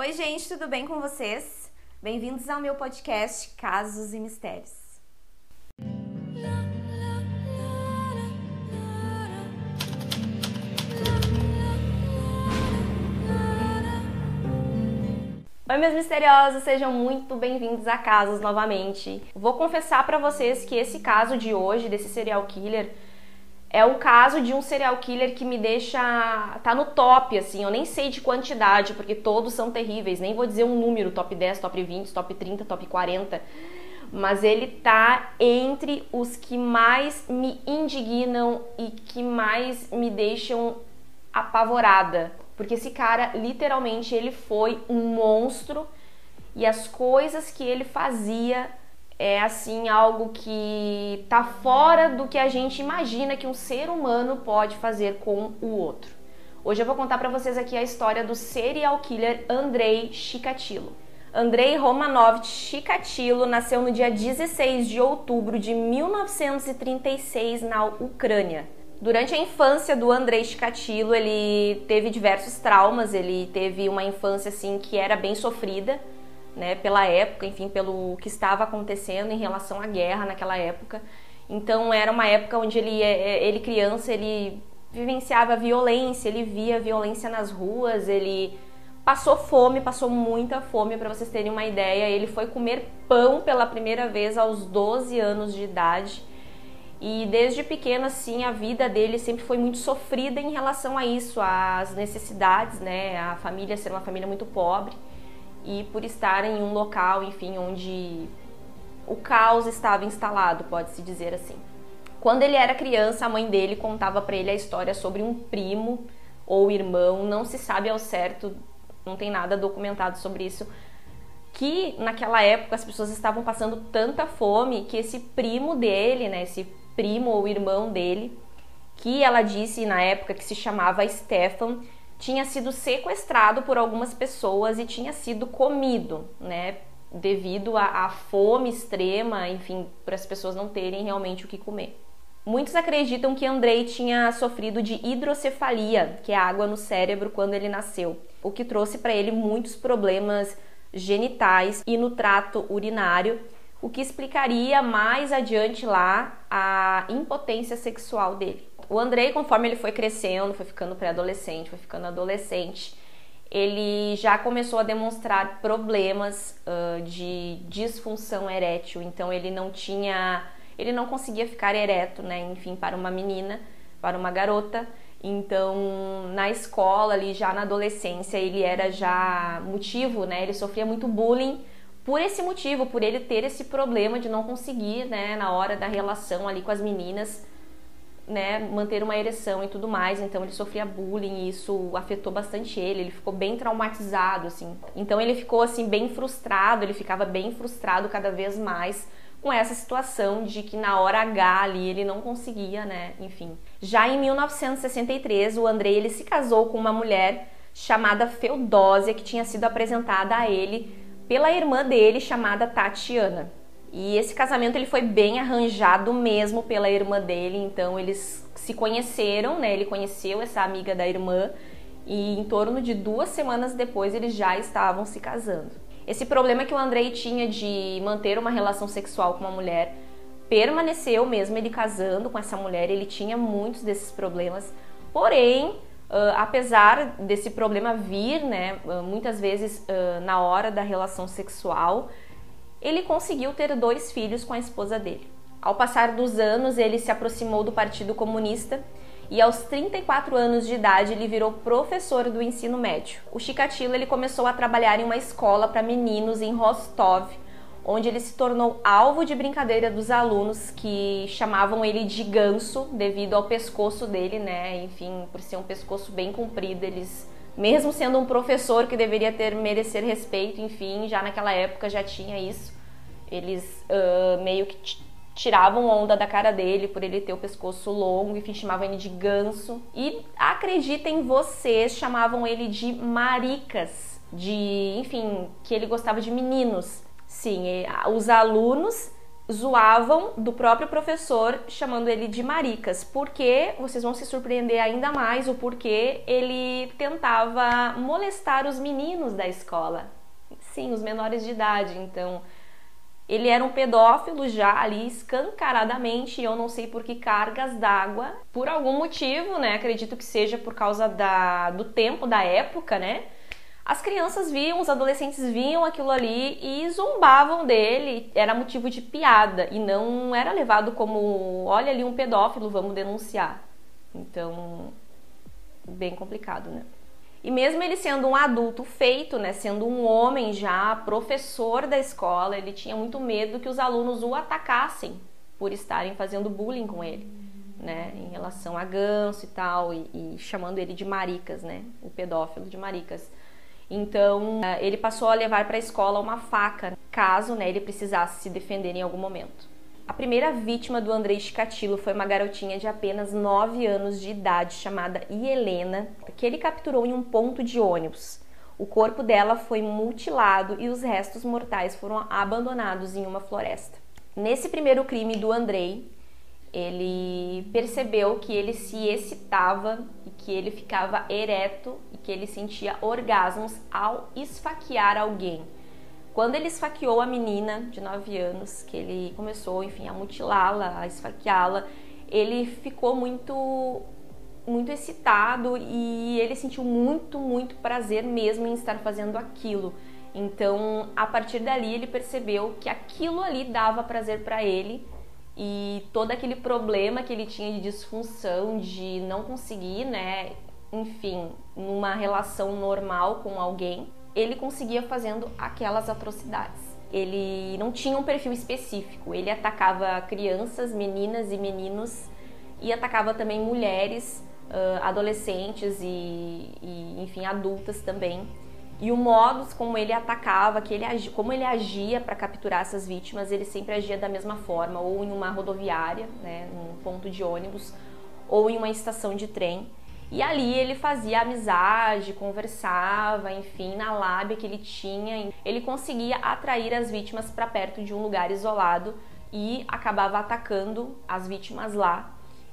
Oi, gente, tudo bem com vocês? Bem-vindos ao meu podcast Casos e Mistérios. Oi, meus misteriosos, sejam muito bem-vindos a Casos novamente. Vou confessar para vocês que esse caso de hoje, desse serial killer, é o caso de um serial killer que me deixa. tá no top, assim. Eu nem sei de quantidade, porque todos são terríveis. Nem vou dizer um número: top 10, top 20, top 30, top 40. Mas ele tá entre os que mais me indignam e que mais me deixam apavorada. Porque esse cara, literalmente, ele foi um monstro e as coisas que ele fazia é assim algo que tá fora do que a gente imagina que um ser humano pode fazer com o outro. Hoje eu vou contar para vocês aqui a história do serial killer Andrei Chikatilo. Andrei Romanovich Chikatilo nasceu no dia 16 de outubro de 1936 na Ucrânia. Durante a infância do Andrei Chikatilo, ele teve diversos traumas, ele teve uma infância assim que era bem sofrida né, pela época, enfim, pelo que estava acontecendo em relação à guerra naquela época. Então era uma época onde ele, é, é, ele criança, ele vivenciava violência, ele via violência nas ruas, ele passou fome, passou muita fome, para vocês terem uma ideia. Ele foi comer pão pela primeira vez aos 12 anos de idade. E desde pequeno, assim, a vida dele sempre foi muito sofrida em relação a isso, às necessidades, né? A família ser uma família muito pobre e por estar em um local, enfim, onde o caos estava instalado, pode-se dizer assim. Quando ele era criança, a mãe dele contava para ele a história sobre um primo ou irmão, não se sabe ao certo, não tem nada documentado sobre isso, que naquela época as pessoas estavam passando tanta fome que esse primo dele, né, esse primo ou irmão dele, que ela disse na época que se chamava Stefan, tinha sido sequestrado por algumas pessoas e tinha sido comido, né? Devido à, fome extrema, enfim, para as pessoas não terem realmente o que comer. Muitos acreditam que Andrei tinha sofrido de hidrocefalia, que é água no cérebro, quando ele nasceu, o que trouxe para ele muitos problemas genitais e no trato urinário, o que explicaria mais adiante lá a impotência sexual dele. O Andrei, conforme ele foi crescendo, foi ficando pré-adolescente, foi ficando adolescente, ele já começou a demonstrar problemas uh, de disfunção erétil. Então ele não tinha, ele não conseguia ficar ereto, né? Enfim, para uma menina, para uma garota. Então, na escola, ali já na adolescência, ele era já motivo, né? Ele sofria muito bullying por esse motivo, por ele ter esse problema de não conseguir, né, na hora da relação ali com as meninas, né, manter uma ereção e tudo mais, então ele sofria bullying e isso afetou bastante ele, ele ficou bem traumatizado, assim. Então ele ficou, assim, bem frustrado, ele ficava bem frustrado cada vez mais com essa situação de que na hora H ali ele não conseguia, né, enfim. Já em 1963, o Andrei, ele se casou com uma mulher chamada Feudósia, que tinha sido apresentada a ele pela irmã dele, chamada Tatiana. E esse casamento ele foi bem arranjado mesmo pela irmã dele, então eles se conheceram, né? Ele conheceu essa amiga da irmã e em torno de duas semanas depois eles já estavam se casando. Esse problema que o Andrei tinha de manter uma relação sexual com uma mulher permaneceu mesmo ele casando com essa mulher, ele tinha muitos desses problemas, porém Uh, apesar desse problema vir, né, muitas vezes uh, na hora da relação sexual, ele conseguiu ter dois filhos com a esposa dele. Ao passar dos anos, ele se aproximou do Partido Comunista e aos 34 anos de idade ele virou professor do ensino médio. O Chikatilo ele começou a trabalhar em uma escola para meninos em Rostov, onde ele se tornou alvo de brincadeira dos alunos que chamavam ele de ganso devido ao pescoço dele, né? Enfim, por ser um pescoço bem comprido, eles mesmo sendo um professor que deveria ter merecer respeito, enfim, já naquela época já tinha isso. Eles uh, meio que tiravam onda da cara dele por ele ter o pescoço longo, enfim, chamavam ele de ganso. E acreditem vocês, chamavam ele de maricas, de, enfim, que ele gostava de meninos. Sim, os alunos zoavam do próprio professor chamando ele de maricas, porque vocês vão se surpreender ainda mais o porquê ele tentava molestar os meninos da escola. Sim, os menores de idade. Então, ele era um pedófilo já ali escancaradamente, e eu não sei por que cargas d'água. Por algum motivo, né? Acredito que seja por causa da, do tempo da época, né? As crianças viam, os adolescentes viam aquilo ali e zombavam dele, era motivo de piada e não era levado como, olha ali um pedófilo, vamos denunciar. Então, bem complicado, né? E mesmo ele sendo um adulto feito, né, sendo um homem já, professor da escola, ele tinha muito medo que os alunos o atacassem por estarem fazendo bullying com ele, né, em relação a ganso e tal, e, e chamando ele de maricas, né, o pedófilo de maricas. Então, eh, ele passou a levar para a escola uma faca, caso né, ele precisasse se defender em algum momento. A primeira vítima do Andrei Chikatilo foi uma garotinha de apenas 9 anos de idade chamada Helena, que ele capturou em um ponto de ônibus. O corpo dela foi mutilado e os restos mortais foram abandonados em uma floresta. Nesse primeiro crime do Andrei, ele percebeu que ele se excitava e que ele ficava ereto e que ele sentia orgasmos ao esfaquear alguém. Quando ele esfaqueou a menina de 9 anos, que ele começou, enfim, a mutilá-la, a esfaqueá-la, ele ficou muito muito excitado e ele sentiu muito, muito prazer mesmo em estar fazendo aquilo. Então, a partir dali ele percebeu que aquilo ali dava prazer para ele e todo aquele problema que ele tinha de disfunção, de não conseguir, né, enfim, numa relação normal com alguém, ele conseguia fazendo aquelas atrocidades. Ele não tinha um perfil específico, ele atacava crianças, meninas e meninos e atacava também mulheres, adolescentes e, e, enfim, adultas também. E o modo como ele atacava, que ele como ele agia para capturar essas vítimas, ele sempre agia da mesma forma, ou em uma rodoviária, né, num ponto de ônibus, ou em uma estação de trem. E ali ele fazia amizade, conversava, enfim, na lábia que ele tinha, ele conseguia atrair as vítimas para perto de um lugar isolado e acabava atacando as vítimas lá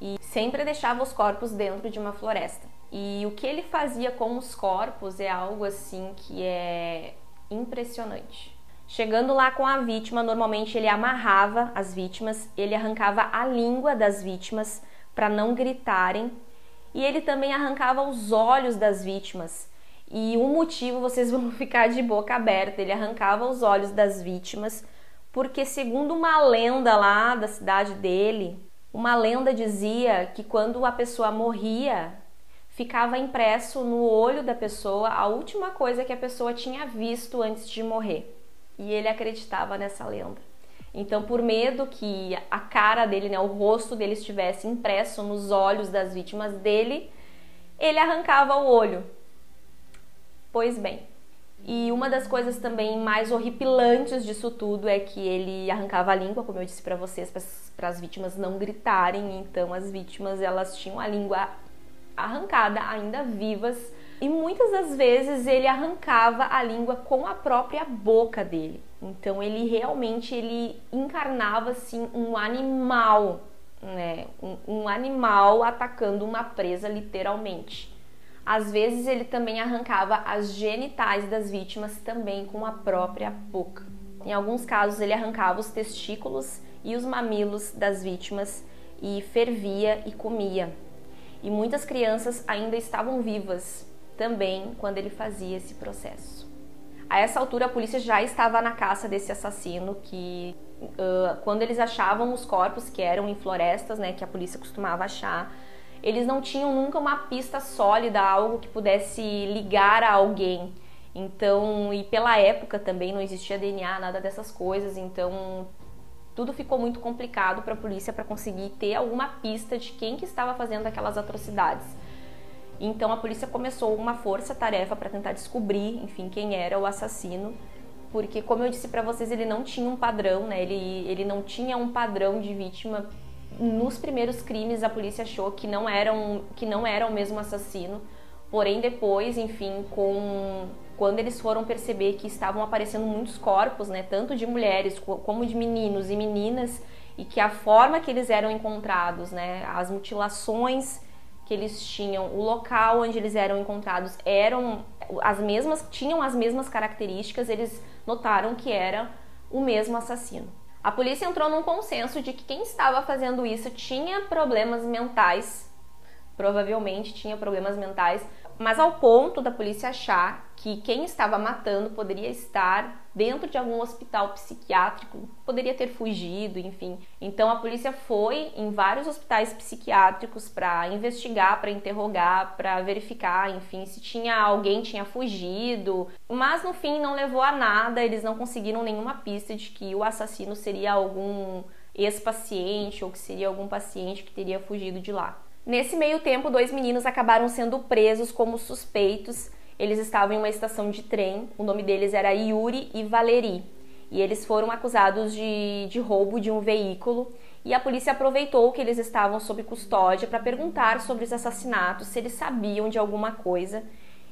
e sempre deixava os corpos dentro de uma floresta. E o que ele fazia com os corpos é algo assim que é impressionante. Chegando lá com a vítima, normalmente ele amarrava as vítimas, ele arrancava a língua das vítimas para não gritarem e ele também arrancava os olhos das vítimas. E um motivo vocês vão ficar de boca aberta: ele arrancava os olhos das vítimas, porque, segundo uma lenda lá da cidade dele, uma lenda dizia que quando a pessoa morria, ficava impresso no olho da pessoa a última coisa que a pessoa tinha visto antes de morrer. E ele acreditava nessa lenda. Então, por medo que a cara dele, né, o rosto dele estivesse impresso nos olhos das vítimas dele, ele arrancava o olho. Pois bem, e uma das coisas também mais horripilantes disso tudo é que ele arrancava a língua, como eu disse para vocês, para as vítimas não gritarem. Então, as vítimas elas tinham a língua arrancada, ainda vivas, e muitas das vezes ele arrancava a língua com a própria boca dele. Então ele realmente ele encarnava assim um animal, né? Um, um animal atacando uma presa literalmente. Às vezes ele também arrancava as genitais das vítimas também com a própria boca. Em alguns casos ele arrancava os testículos e os mamilos das vítimas e fervia e comia. E muitas crianças ainda estavam vivas também quando ele fazia esse processo. A essa altura, a polícia já estava na caça desse assassino que, uh, quando eles achavam os corpos que eram em florestas, né, que a polícia costumava achar, eles não tinham nunca uma pista sólida, algo que pudesse ligar a alguém. Então, e pela época também não existia DNA, nada dessas coisas, então tudo ficou muito complicado para a polícia para conseguir ter alguma pista de quem que estava fazendo aquelas atrocidades. Então a polícia começou uma força-tarefa para tentar descobrir, enfim, quem era o assassino, porque como eu disse para vocês, ele não tinha um padrão, né? Ele, ele não tinha um padrão de vítima. Nos primeiros crimes a polícia achou que não era um, que não era o mesmo assassino, porém depois, enfim, com quando eles foram perceber que estavam aparecendo muitos corpos, né, tanto de mulheres como de meninos e meninas, e que a forma que eles eram encontrados, né, as mutilações que eles tinham, o local onde eles eram encontrados eram as mesmas, tinham as mesmas características, eles notaram que era o mesmo assassino. A polícia entrou num consenso de que quem estava fazendo isso tinha problemas mentais, provavelmente tinha problemas mentais, mas ao ponto da polícia achar que quem estava matando poderia estar dentro de algum hospital psiquiátrico, poderia ter fugido, enfim. Então a polícia foi em vários hospitais psiquiátricos para investigar, para interrogar, para verificar, enfim, se tinha alguém tinha fugido, mas no fim não levou a nada, eles não conseguiram nenhuma pista de que o assassino seria algum ex-paciente ou que seria algum paciente que teria fugido de lá. Nesse meio tempo, dois meninos acabaram sendo presos como suspeitos. Eles estavam em uma estação de trem, o nome deles era Yuri e Valeri, e eles foram acusados de, de roubo de um veículo. E a polícia aproveitou que eles estavam sob custódia para perguntar sobre os assassinatos, se eles sabiam de alguma coisa.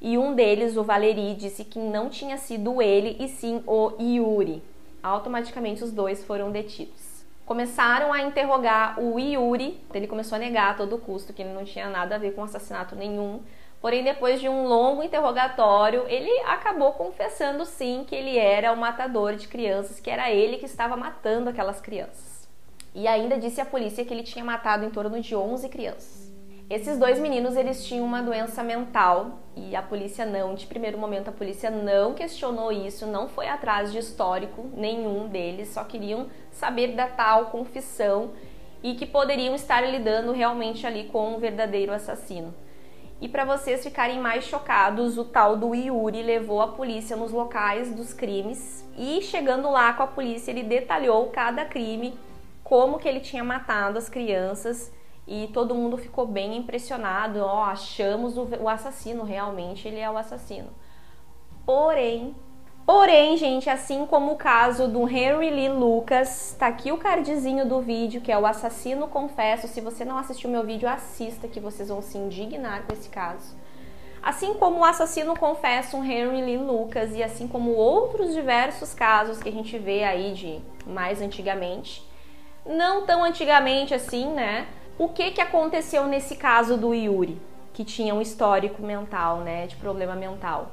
E um deles, o Valeri, disse que não tinha sido ele e sim o Yuri. Automaticamente os dois foram detidos começaram a interrogar o Yuri. Ele começou a negar a todo custo que ele não tinha nada a ver com assassinato nenhum. Porém, depois de um longo interrogatório, ele acabou confessando sim que ele era o matador de crianças, que era ele que estava matando aquelas crianças. E ainda disse à polícia que ele tinha matado em torno de 11 crianças. Esses dois meninos, eles tinham uma doença mental e a polícia não, de primeiro momento a polícia não questionou isso, não foi atrás de histórico nenhum deles, só queriam saber da tal confissão e que poderiam estar lidando realmente ali com um verdadeiro assassino. E para vocês ficarem mais chocados, o tal do Yuri levou a polícia nos locais dos crimes e chegando lá com a polícia, ele detalhou cada crime, como que ele tinha matado as crianças e todo mundo ficou bem impressionado. Ó, achamos o, o assassino, realmente ele é o assassino. Porém, Porém, gente, assim como o caso do Henry Lee Lucas, tá aqui o cardzinho do vídeo, que é o assassino confesso. Se você não assistiu meu vídeo, assista que vocês vão se indignar com esse caso. Assim como o assassino confesso, um Henry Lee Lucas, e assim como outros diversos casos que a gente vê aí de mais antigamente, não tão antigamente assim, né? O que, que aconteceu nesse caso do Yuri, que tinha um histórico mental, né, de problema mental?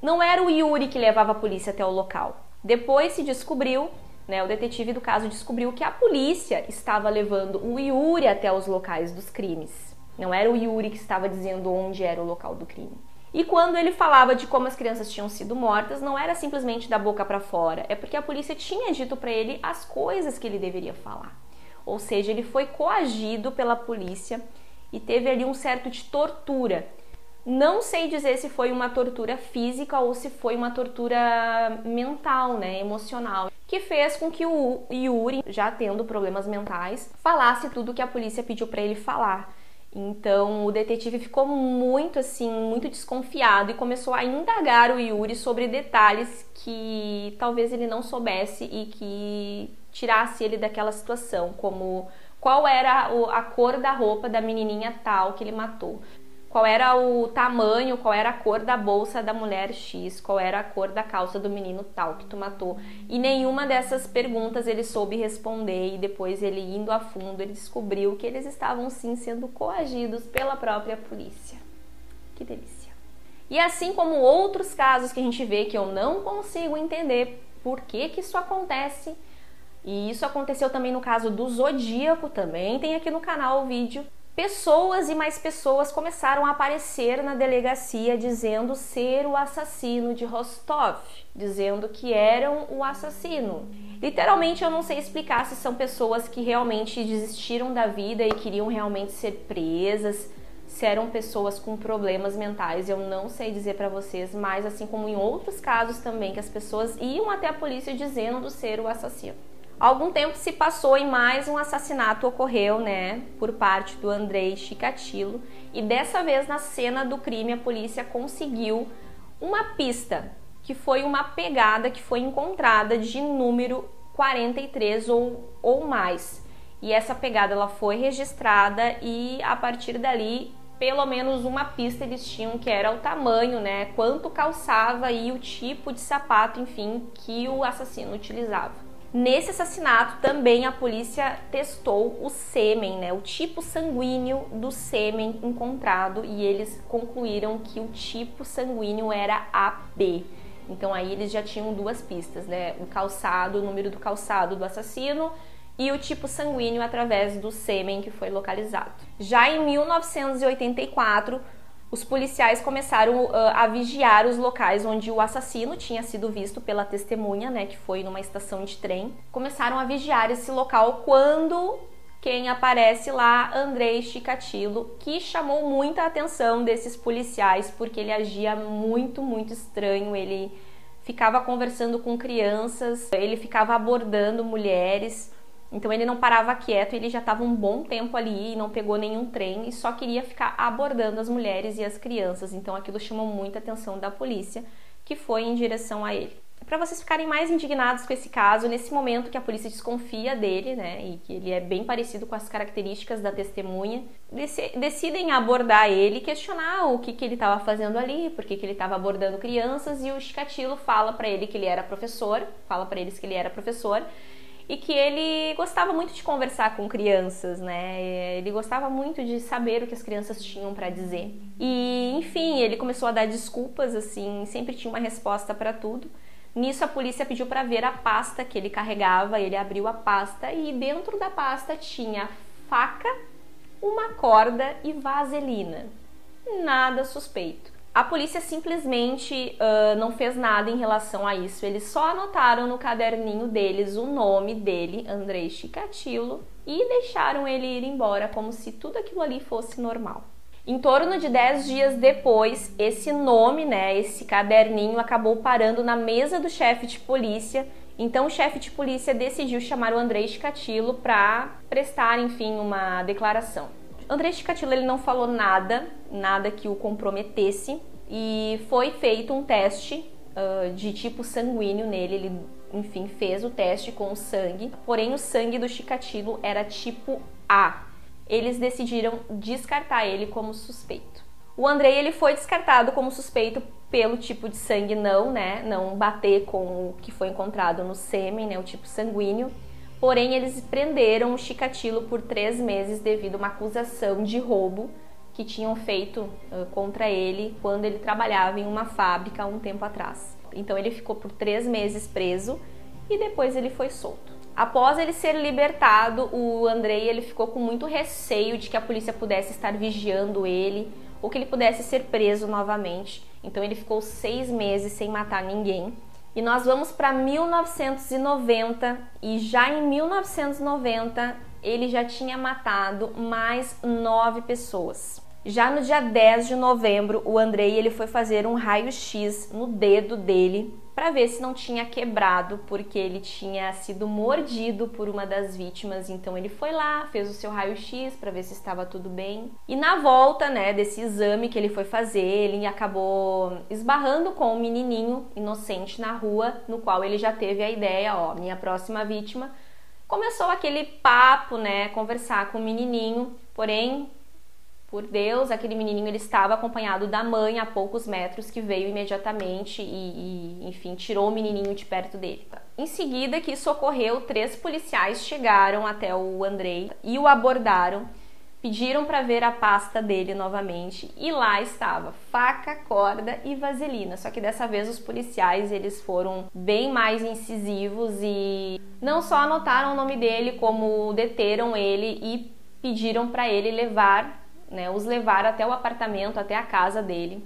Não era o Yuri que levava a polícia até o local. Depois se descobriu, né, o detetive do caso descobriu que a polícia estava levando o Yuri até os locais dos crimes. Não era o Yuri que estava dizendo onde era o local do crime. E quando ele falava de como as crianças tinham sido mortas, não era simplesmente da boca para fora, é porque a polícia tinha dito para ele as coisas que ele deveria falar ou seja, ele foi coagido pela polícia e teve ali um certo de tortura. Não sei dizer se foi uma tortura física ou se foi uma tortura mental, né, emocional, que fez com que o Yuri, já tendo problemas mentais, falasse tudo que a polícia pediu para ele falar. Então o detetive ficou muito assim, muito desconfiado e começou a indagar o Yuri sobre detalhes que talvez ele não soubesse e que tirasse ele daquela situação, como qual era a cor da roupa da menininha tal que ele matou, qual era o tamanho, qual era a cor da bolsa da mulher X, qual era a cor da calça do menino tal que tu matou. E nenhuma dessas perguntas ele soube responder e depois ele indo a fundo, ele descobriu que eles estavam sim sendo coagidos pela própria polícia. Que delícia. E assim como outros casos que a gente vê que eu não consigo entender por que que isso acontece, e isso aconteceu também no caso do Zodíaco, também tem aqui no canal o vídeo. Pessoas e mais pessoas começaram a aparecer na delegacia dizendo ser o assassino de Rostov, dizendo que eram o assassino. Literalmente eu não sei explicar se são pessoas que realmente desistiram da vida e queriam realmente ser presas, se eram pessoas com problemas mentais, eu não sei dizer para vocês, mas assim como em outros casos também que as pessoas iam até a polícia dizendo ser o assassino. Algum tempo se passou e mais um assassinato ocorreu, né, por parte do Andrei Chikatilo, e dessa vez na cena do crime a polícia conseguiu uma pista, que foi uma pegada que foi encontrada de número 43 ou, ou mais. E essa pegada ela foi registrada e a partir dali pelo menos uma pista eles tinham que era o tamanho, né, quanto calçava e o tipo de sapato, enfim, que o assassino utilizava. Nesse assassinato também a polícia testou o sêmen, né, o tipo sanguíneo do sêmen encontrado e eles concluíram que o tipo sanguíneo era AB. Então aí eles já tinham duas pistas, né, o calçado, o número do calçado do assassino e o tipo sanguíneo através do sêmen que foi localizado. Já em 1984, os policiais começaram uh, a vigiar os locais onde o assassino tinha sido visto pela testemunha, né, que foi numa estação de trem. Começaram a vigiar esse local quando quem aparece lá, Andrei Chikatilo, que chamou muita atenção desses policiais porque ele agia muito, muito estranho. Ele ficava conversando com crianças, ele ficava abordando mulheres. Então ele não parava quieto, ele já estava um bom tempo ali e não pegou nenhum trem e só queria ficar abordando as mulheres e as crianças. Então aquilo chamou muita atenção da polícia, que foi em direção a ele. Para vocês ficarem mais indignados com esse caso, nesse momento que a polícia desconfia dele, né, e que ele é bem parecido com as características da testemunha, decidem abordar ele, questionar o que, que ele estava fazendo ali, por que, que ele estava abordando crianças, e o Chikatilo fala para ele que ele era professor, fala para eles que ele era professor, e que ele gostava muito de conversar com crianças, né? Ele gostava muito de saber o que as crianças tinham para dizer. E, enfim, ele começou a dar desculpas, assim, sempre tinha uma resposta para tudo. Nisso a polícia pediu para ver a pasta que ele carregava, ele abriu a pasta e dentro da pasta tinha faca, uma corda e vaselina. Nada suspeito. A polícia simplesmente uh, não fez nada em relação a isso. Eles só anotaram no caderninho deles o nome dele, Andrei Chikatilo, e deixaram ele ir embora como se tudo aquilo ali fosse normal. Em torno de 10 dias depois, esse nome, né, esse caderninho acabou parando na mesa do chefe de polícia. Então o chefe de polícia decidiu chamar o Andrei Chikatilo para prestar, enfim, uma declaração. André Chikatilo ele não falou nada, nada que o comprometesse e foi feito um teste uh, de tipo sanguíneo nele. Ele, enfim, fez o teste com o sangue, porém o sangue do Chikatilo era tipo A. Eles decidiram descartar ele como suspeito. O Andrei ele foi descartado como suspeito pelo tipo de sangue não, né? Não bater com o que foi encontrado no sêmen, né? O tipo sanguíneo. Porém, eles prenderam o Chikatilo por três meses devido a uma acusação de roubo que tinham feito uh, contra ele quando ele trabalhava em uma fábrica há um tempo atrás. Então, ele ficou por três meses preso e depois ele foi solto. Após ele ser libertado, o Andrei ele ficou com muito receio de que a polícia pudesse estar vigiando ele ou que ele pudesse ser preso novamente. Então ele ficou seis meses sem matar ninguém. E nós vamos para 1990 e já em 1990 ele já tinha matado mais nove pessoas. Já no dia 10 de novembro, o Andrei ele foi fazer um raio-x no dedo dele para ver se não tinha quebrado, porque ele tinha sido mordido por uma das vítimas. Então ele foi lá, fez o seu raio-x para ver se estava tudo bem. E na volta, né, desse exame que ele foi fazer, ele acabou esbarrando com um menininho inocente na rua, no qual ele já teve a ideia, ó, minha próxima vítima. Começou aquele papo, né, conversar com o menininho, porém por Deus, aquele menininho ele estava acompanhado da mãe a poucos metros que veio imediatamente e, e, enfim, tirou o menininho de perto dele. Em seguida que isso ocorreu, três policiais chegaram até o Andrei e o abordaram, pediram para ver a pasta dele novamente e lá estava faca, corda e vaselina. Só que dessa vez os policiais eles foram bem mais incisivos e não só anotaram o nome dele, como deteram ele e pediram para ele levar né, os levar até o apartamento, até a casa dele.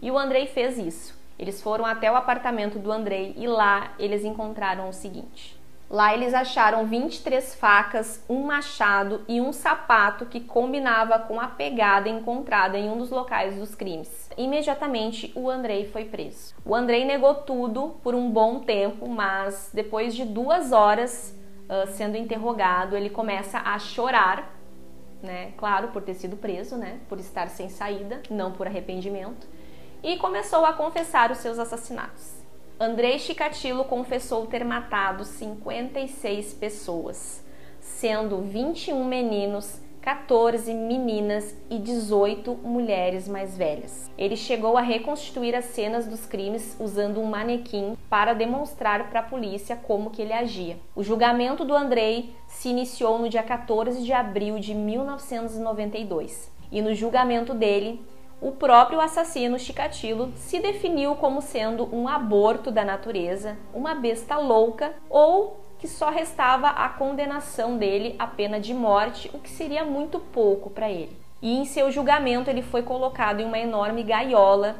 E o Andrei fez isso. Eles foram até o apartamento do Andrei e lá eles encontraram o seguinte. Lá eles acharam 23 facas, um machado e um sapato que combinava com a pegada encontrada em um dos locais dos crimes. Imediatamente o Andrei foi preso. O Andrei negou tudo por um bom tempo, mas depois de duas horas uh, sendo interrogado, ele começa a chorar né? Claro, por ter sido preso, né? Por estar sem saída, não por arrependimento. E começou a confessar os seus assassinatos. Andrei Chikatilo confessou ter matado 56 pessoas, sendo 21 meninos, 14 meninas e 18 mulheres mais velhas. Ele chegou a reconstituir as cenas dos crimes usando um manequim para demonstrar para a polícia como que ele agia. O julgamento do Andrei se iniciou no dia 14 de abril de 1992 e no julgamento dele o próprio assassino Chikatilo se definiu como sendo um aborto da natureza, uma besta louca ou que só restava a condenação dele à pena de morte, o que seria muito pouco para ele. E em seu julgamento ele foi colocado em uma enorme gaiola,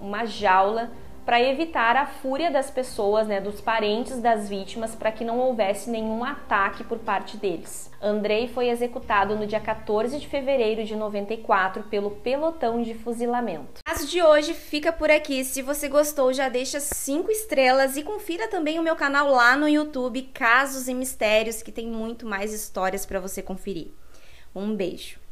uma jaula, para evitar a fúria das pessoas, né, dos parentes das vítimas, para que não houvesse nenhum ataque por parte deles. Andrei foi executado no dia 14 de fevereiro de 94 pelo pelotão de fuzilamento. O caso de hoje fica por aqui. Se você gostou, já deixa cinco estrelas e confira também o meu canal lá no YouTube, Casos e Mistérios, que tem muito mais histórias para você conferir. Um beijo.